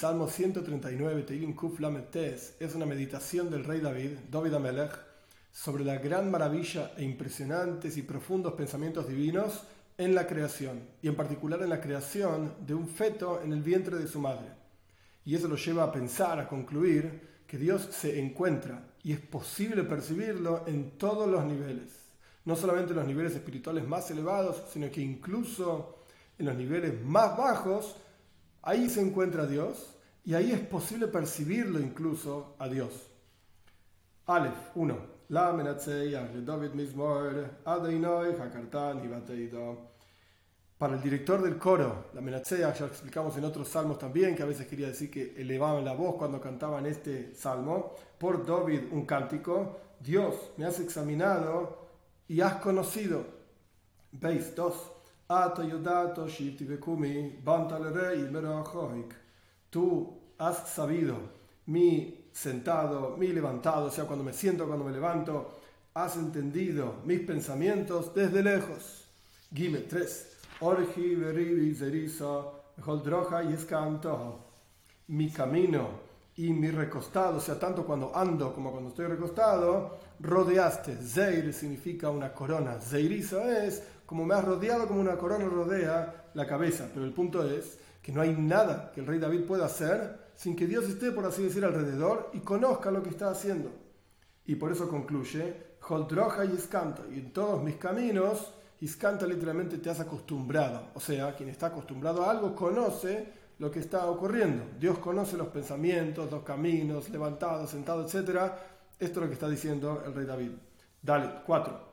Salmo 139, Teilim Kuf Tes, es una meditación del rey David, David Amelech, sobre la gran maravilla e impresionantes y profundos pensamientos divinos en la creación, y en particular en la creación de un feto en el vientre de su madre. Y eso lo lleva a pensar, a concluir, que Dios se encuentra y es posible percibirlo en todos los niveles, no solamente en los niveles espirituales más elevados, sino que incluso en los niveles más bajos, ahí se encuentra Dios y ahí es posible percibirlo incluso a Dios. Aleph 1. La David Para el director del coro, la Menatzea, ya explicamos en otros salmos también, que a veces quería decir que elevaban la voz cuando cantaban este salmo, por David un cántico, Dios, me has examinado y has conocido. Veis, 2. Tú has sabido mi sentado, mi levantado, o sea, cuando me siento, cuando me levanto, has entendido mis pensamientos desde lejos. Gime 3. Orgi, beribi, zerisa, holdroja y escanto. Mi camino y mi recostado, o sea, tanto cuando ando como cuando estoy recostado, rodeaste. Zeir significa una corona. Zeiriza es como me has rodeado, como una corona rodea la cabeza. Pero el punto es que no hay nada que el rey David pueda hacer sin que Dios esté, por así decir, alrededor y conozca lo que está haciendo. Y por eso concluye, Holdroja y Iskanta. Y en todos mis caminos, Iskanta literalmente te has acostumbrado. O sea, quien está acostumbrado a algo conoce lo que está ocurriendo. Dios conoce los pensamientos, los caminos, levantados, sentados, etc. Esto es lo que está diciendo el rey David. Dale, 4.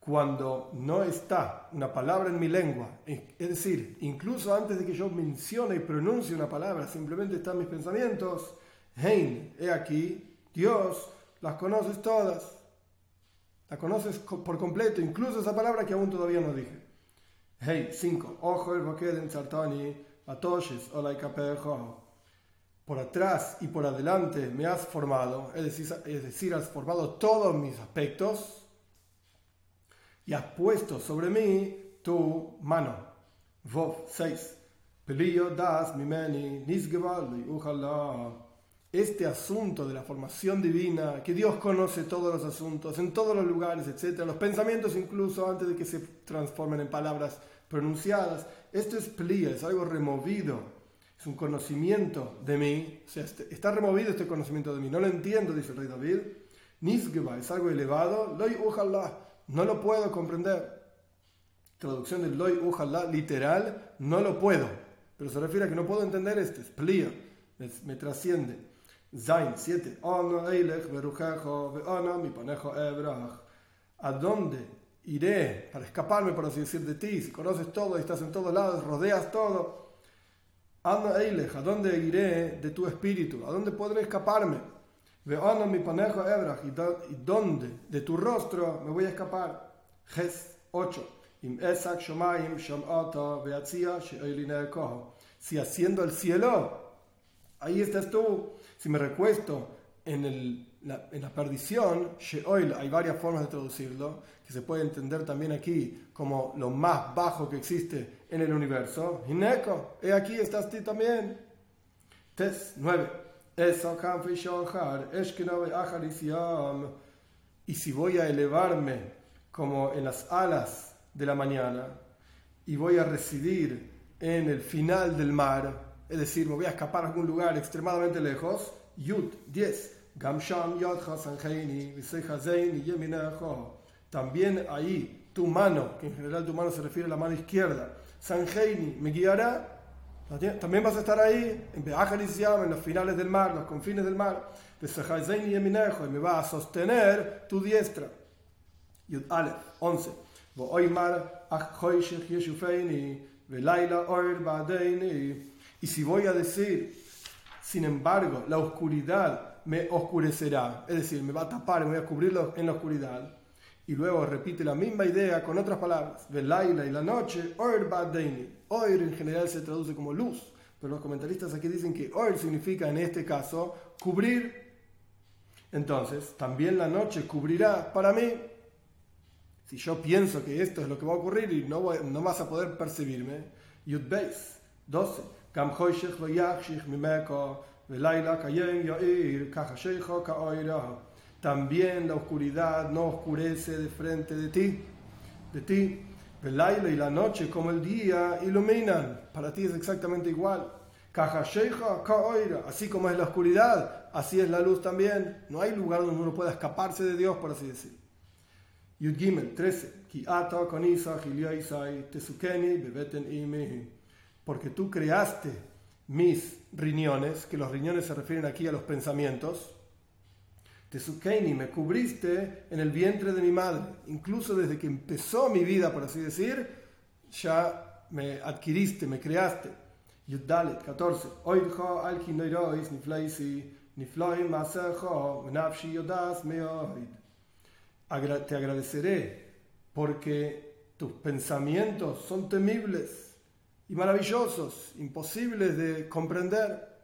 Cuando no está una palabra en mi lengua, es decir, incluso antes de que yo mencione y pronuncie una palabra, simplemente están mis pensamientos, Hein, he aquí, Dios, las conoces todas, las conoces por completo, incluso esa palabra que aún todavía no dije. Hey, 5. Ojo el en sartani, atoshes, olaikapejo por atrás y por adelante me has formado, es decir, es decir, has formado todos mis aspectos y has puesto sobre mí tu mano. Vov 6. das mimeni Este asunto de la formación divina, que Dios conoce todos los asuntos, en todos los lugares, etc., los pensamientos incluso antes de que se transformen en palabras pronunciadas, esto es plia, es algo removido es un conocimiento de mí, o sea, este, está removido este conocimiento de mí, no lo entiendo, dice el rey David. Nisgeba es algo elevado, loy ujallah, no lo puedo comprender. Traducción de loy ujallah, literal, no lo puedo, pero se refiere a que no puedo entender este, es me, trasciende. Zain 7. ¿A dónde iré para escaparme, por así decir, de ti? Si conoces todo y estás en todos lados, rodeas todo ¿a dónde iré de tu espíritu? ¿A dónde podré escaparme? Mi panejo ¿y dónde de tu rostro me voy a escapar? Ges 8. Si haciendo el cielo, ahí estás tú. Si me recuesto en el en la perdición, Sheol, hay varias formas de traducirlo, que se puede entender también aquí como lo más bajo que existe en el universo. Hineko, he aquí estás tú también. Tes 9. Y si voy a elevarme como en las alas de la mañana y voy a residir en el final del mar, es decir, me voy a escapar a algún lugar extremadamente lejos, Yud 10. También ahí tu mano, que en general tu mano se refiere a la mano izquierda, Sanheini me guiará. También vas a estar ahí, en en los finales del mar, los confines del mar. Y me va a sostener tu diestra. Yud Aleph, 11. Y si voy a decir, sin embargo, la oscuridad me oscurecerá, es decir, me va a tapar, me voy a cubrirlo en la oscuridad. Y luego repite la misma idea con otras palabras. Velaila y la noche. Oir en general se traduce como luz, pero los comentaristas aquí dicen que Oir significa en este caso cubrir. Entonces, también la noche cubrirá para mí. Si yo pienso que esto es lo que va a ocurrir y no, no vas a poder percibirme, Yud Beis, 12. También la oscuridad no oscurece de frente de ti, de ti. El y la noche como el día iluminan. Para ti es exactamente igual. Así como es la oscuridad, así es la luz también. No hay lugar donde uno pueda escaparse de Dios, por así decir. Yud Gimel 13. Porque tú creaste mis riñones, que los riñones se refieren aquí a los pensamientos. Tesukeni, me cubriste en el vientre de mi madre. Incluso desde que empezó mi vida, por así decir, ya me adquiriste, me creaste. Yuddalet 14. Oidjo al niflaisi nifloim masejo nafshi yodas meoid te agradeceré porque tus pensamientos son temibles y maravillosos, imposibles de comprender.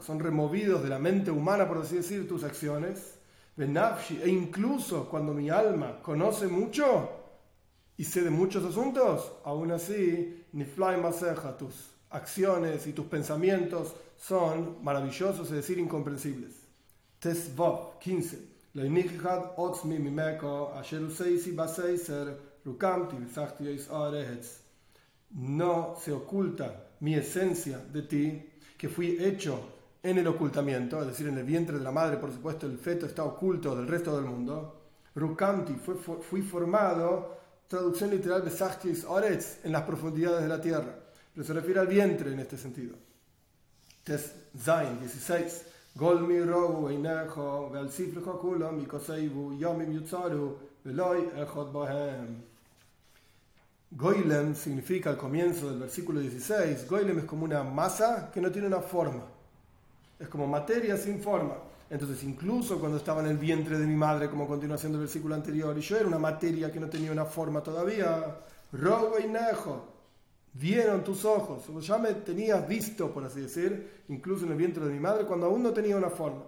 Son removidos de la mente humana, por así decir, tus acciones. E incluso cuando mi alma conoce mucho y sé de muchos asuntos, aún así, ni tus acciones y tus pensamientos son maravillosos, es decir, incomprensibles. Tesvov 15. No se oculta mi esencia de ti, que fui hecho en el ocultamiento, es decir, en el vientre de la madre, por supuesto, el feto está oculto del resto del mundo. Rukamti, fui formado, traducción literal de Sachtis Oretz, en las profundidades de la tierra. Pero se refiere al vientre en este sentido. Tes Zain 16. Golmi rogu einecho, vel kulam, yomim yutzaru, veloi echot bohem. Goylem significa al comienzo del versículo 16, Goylem es como una masa que no tiene una forma. Es como materia sin forma. Entonces, incluso cuando estaba en el vientre de mi madre, como continuación del versículo anterior, y yo era una materia que no tenía una forma todavía, rogo y nejo, vieron tus ojos, ya me tenías visto, por así decir, incluso en el vientre de mi madre, cuando aún no tenía una forma.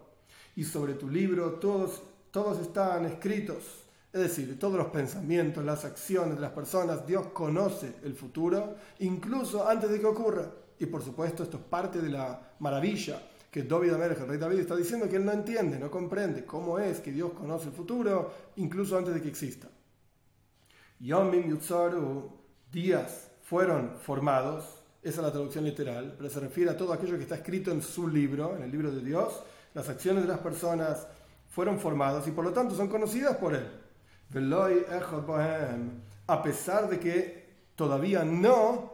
Y sobre tu libro todos, todos están escritos, es decir, todos los pensamientos, las acciones de las personas, Dios conoce el futuro, incluso antes de que ocurra. Y por supuesto, esto es parte de la maravilla que David Amelech, el rey David, está diciendo que él no entiende, no comprende cómo es que Dios conoce el futuro, incluso antes de que exista. Yomim Yutzaru, días fueron formados, esa es la traducción literal, pero se refiere a todo aquello que está escrito en su libro, en el libro de Dios, las acciones de las personas fueron formadas y por lo tanto son conocidas por él. A pesar de que todavía no,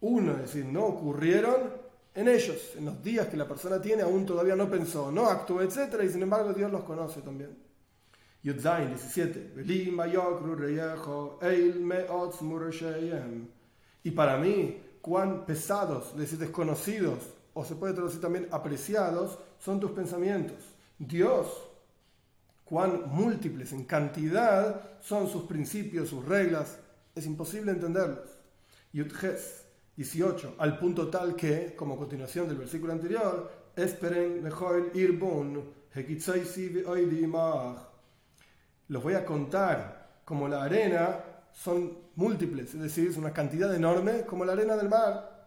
uno, es decir, no ocurrieron en ellos, en los días que la persona tiene, aún todavía no pensó, no actuó, etc. Y sin embargo Dios los conoce también. Yudzain 17. Y para mí, cuán pesados, es decir, desconocidos, o se puede traducir también apreciados, son tus pensamientos. Dios, cuán múltiples en cantidad son sus principios, sus reglas, es imposible entenderlos. Yudges 18, al punto tal que, como continuación del versículo anterior, esperen mejor irbun, los voy a contar como la arena son múltiples, es decir, es una cantidad enorme como la arena del mar.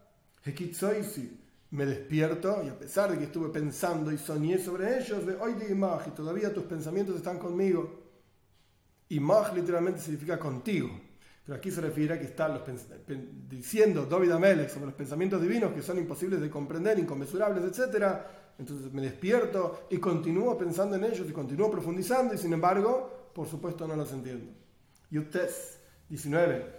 Me despierto y a pesar de que estuve pensando y soñé sobre ellos, de hoy de y todavía tus pensamientos están conmigo. Imag literalmente significa contigo. Pero aquí se refiere a que están los diciendo David Amelech sobre los pensamientos divinos que son imposibles de comprender, inconmensurables, etc. Entonces me despierto y continúo pensando en ellos y continúo profundizando y sin embargo, por supuesto, no los entiendo. Yutes 19.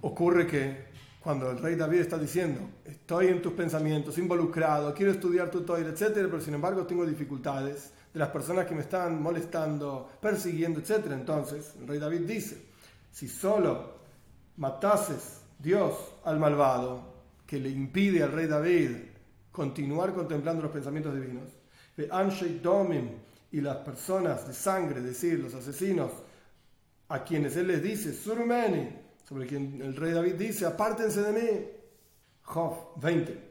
Ocurre que cuando el rey David está diciendo, estoy en tus pensamientos, involucrado, quiero estudiar tu Torah, etc., pero sin embargo tengo dificultades de las personas que me están molestando, persiguiendo, etc., entonces el rey David dice, si solo matases Dios al malvado, que le impide al rey David continuar contemplando los pensamientos divinos, Domim y las personas de sangre, es decir, los asesinos, a quienes él les dice, Surmeni, sobre quien el rey David dice, apártense de mí. Job 20.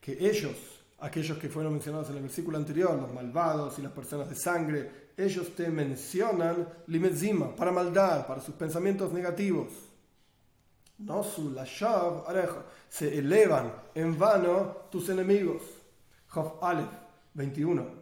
Que ellos, aquellos que fueron mencionados en el versículo anterior, los malvados y las personas de sangre, ellos te mencionan limezima, para maldad, para sus pensamientos negativos. Nosu la se elevan en vano tus enemigos. Job Aleph 21.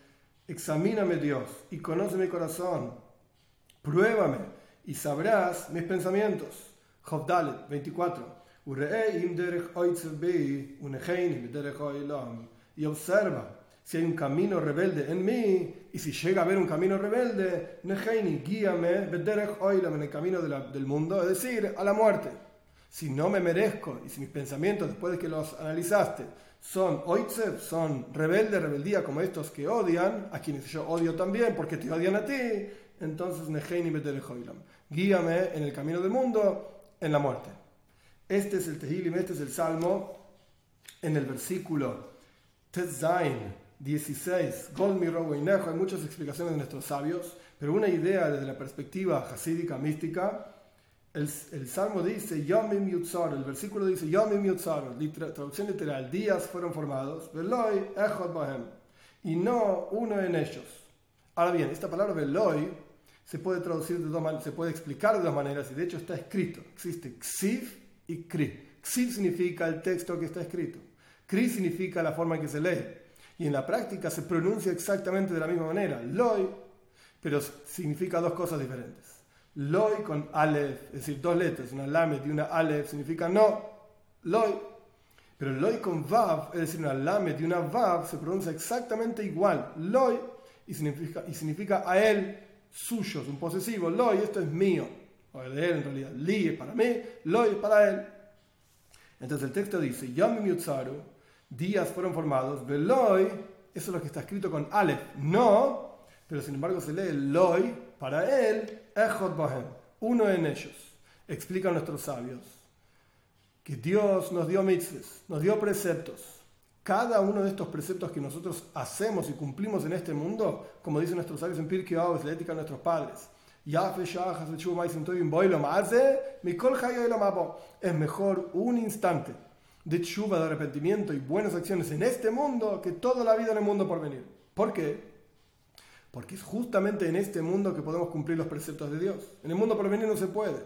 Examíname Dios y conoce mi corazón. Pruébame y sabrás mis pensamientos. Job Dalet 24. Y observa si hay un camino rebelde en mí, y si llega a haber un camino rebelde, guíame en el camino del mundo, es decir, a la muerte. Si no me merezco, y si mis pensamientos, después de que los analizaste, son oitzev, son rebelde, rebeldía como estos que odian, a quienes yo odio también porque te odian a ti, entonces Neheini Guíame en el camino del mundo, en la muerte. Este es el Tehilim, este es el Salmo, en el versículo Tetzain 16, Gol hay muchas explicaciones de nuestros sabios, pero una idea desde la perspectiva hasídica, mística, el, salmo dice, Yomim Yutzar, el versículo dice, Yomim Yutzar, traducción literal, días fueron formados, Echot y no uno en ellos. Ahora bien, esta palabra se puede traducir de dos maneras, se puede explicar de dos maneras, y de hecho está escrito. Existe Ksiv y Kri. Ksiv significa el texto que está escrito. Kri significa la forma en que se lee. Y en la práctica se pronuncia exactamente de la misma manera, Loy, pero significa dos cosas diferentes. Loi con Aleph, es decir, dos letras, una Lamed y una Aleph, significa no, Loi. Pero Loi con Vav, es decir, una Lamed y una Vav, se pronuncia exactamente igual. Loi y significa, y significa a él, suyo, es un posesivo. Loi, esto es mío. O de él en realidad. Li es para mí, Loi es para él. Entonces el texto dice, Yom Yutzaru, días fueron formados, Loi, eso es lo que está escrito con Aleph, no, pero sin embargo se lee Loi para él, Echot Bahem, uno en ellos. Explican nuestros sabios que Dios nos dio mitzvahs, nos dio preceptos. Cada uno de estos preceptos que nosotros hacemos y cumplimos en este mundo, como dicen nuestros sabios en Pirkei Avos, la ética de nuestros padres, es mejor un instante de chuva, de arrepentimiento y buenas acciones en este mundo que toda la vida en el mundo por venir. ¿Por qué? Porque es justamente en este mundo que podemos cumplir los preceptos de Dios. En el mundo por venir no se puede.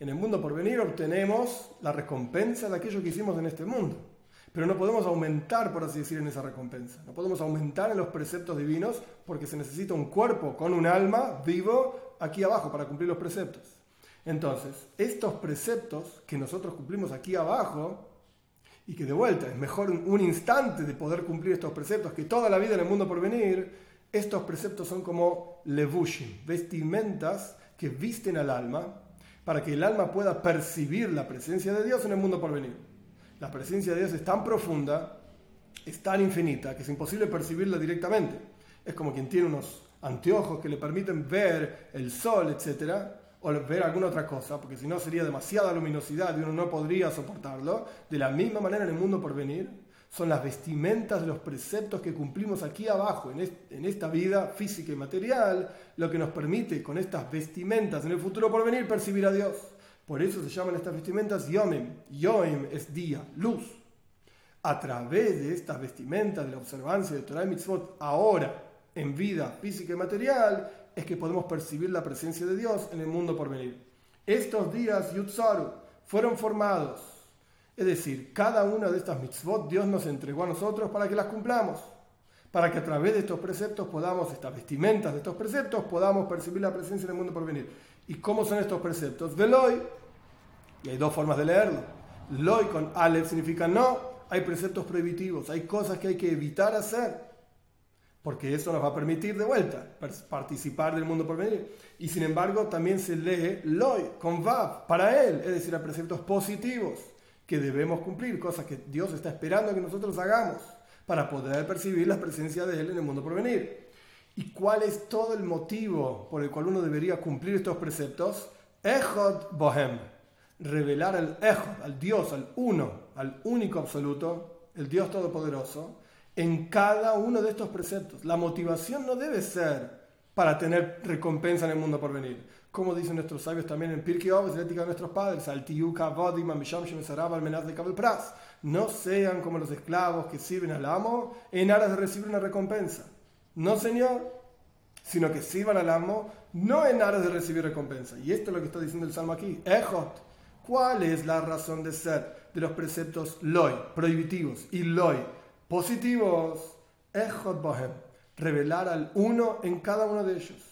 En el mundo por venir obtenemos la recompensa de aquello que hicimos en este mundo. Pero no podemos aumentar, por así decir, en esa recompensa. No podemos aumentar en los preceptos divinos porque se necesita un cuerpo con un alma vivo aquí abajo para cumplir los preceptos. Entonces, estos preceptos que nosotros cumplimos aquí abajo, y que de vuelta es mejor un instante de poder cumplir estos preceptos que toda la vida en el mundo por venir, estos preceptos son como levushim, vestimentas que visten al alma para que el alma pueda percibir la presencia de Dios en el mundo por venir. La presencia de Dios es tan profunda, es tan infinita, que es imposible percibirla directamente. Es como quien tiene unos anteojos que le permiten ver el sol, etc., o ver alguna otra cosa, porque si no sería demasiada luminosidad y uno no podría soportarlo. De la misma manera en el mundo por venir, son las vestimentas de los preceptos que cumplimos aquí abajo, en, esta vida física y material, lo que nos permite con estas vestimentas en el futuro por venir percibir a Dios. Por eso se llaman estas vestimentas Yomim. Yom es día, luz. A través de estas vestimentas de la observancia de Torah y Mitzvot, ahora, en vida física y material, es que podemos percibir la presencia de Dios en el mundo por venir. Estos días, Yutzaru, fueron formados es decir, cada una de estas mitzvot Dios nos entregó a nosotros para que las cumplamos, para que a través de estos preceptos podamos, estas vestimentas de estos preceptos, podamos percibir la presencia del mundo por venir. ¿Y cómo son estos preceptos? Veloy, y hay dos formas de leerlo. Loy con Aleph significa no, hay preceptos prohibitivos, hay cosas que hay que evitar hacer. porque eso nos va a permitir de vuelta participar del mundo por venir. Y sin embargo también se lee loy, con vav, para él, es decir, a preceptos positivos que debemos cumplir, cosas que Dios está esperando que nosotros hagamos para poder percibir la presencia de Él en el mundo por venir. ¿Y cuál es todo el motivo por el cual uno debería cumplir estos preceptos? Echod Bohem, revelar al Echod, al Dios, al uno, al único absoluto, el Dios todopoderoso, en cada uno de estos preceptos. La motivación no debe ser para tener recompensa en el mundo por venir. Como dicen nuestros sabios también en Pirkei Avos, la ética de nuestros padres, no sean como los esclavos que sirven al amo en aras de recibir una recompensa. No, Señor, sino que sirvan al amo no en aras de recibir recompensa. Y esto es lo que está diciendo el Salmo aquí. Ejot. ¿Cuál es la razón de ser de los preceptos loy, prohibitivos, y loy, positivos? Ejot bohem revelar al uno en cada uno de ellos.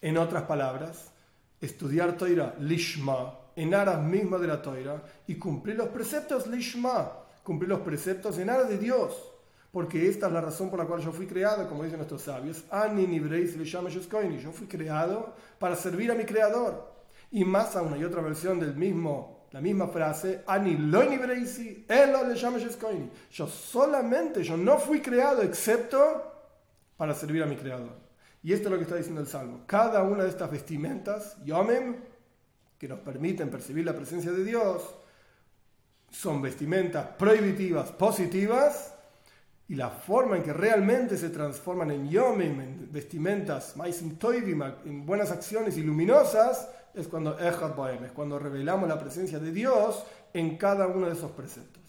En otras palabras, estudiar Toira lishma, en aras mismas de la Toira, y cumplir los preceptos lishma, cumplir los preceptos en aras de Dios. Porque esta es la razón por la cual yo fui creado, como dicen nuestros sabios. Yo fui creado para servir a mi creador. Y más aún hay otra versión del mismo, la misma frase, Ani Yo solamente, yo no fui creado excepto para servir a mi Creador. Y esto es lo que está diciendo el Salmo. Cada una de estas vestimentas, Yomem, que nos permiten percibir la presencia de Dios, son vestimentas prohibitivas, positivas, y la forma en que realmente se transforman en Yomem, en vestimentas, en buenas acciones y luminosas, es cuando es cuando revelamos la presencia de Dios en cada uno de esos preceptos.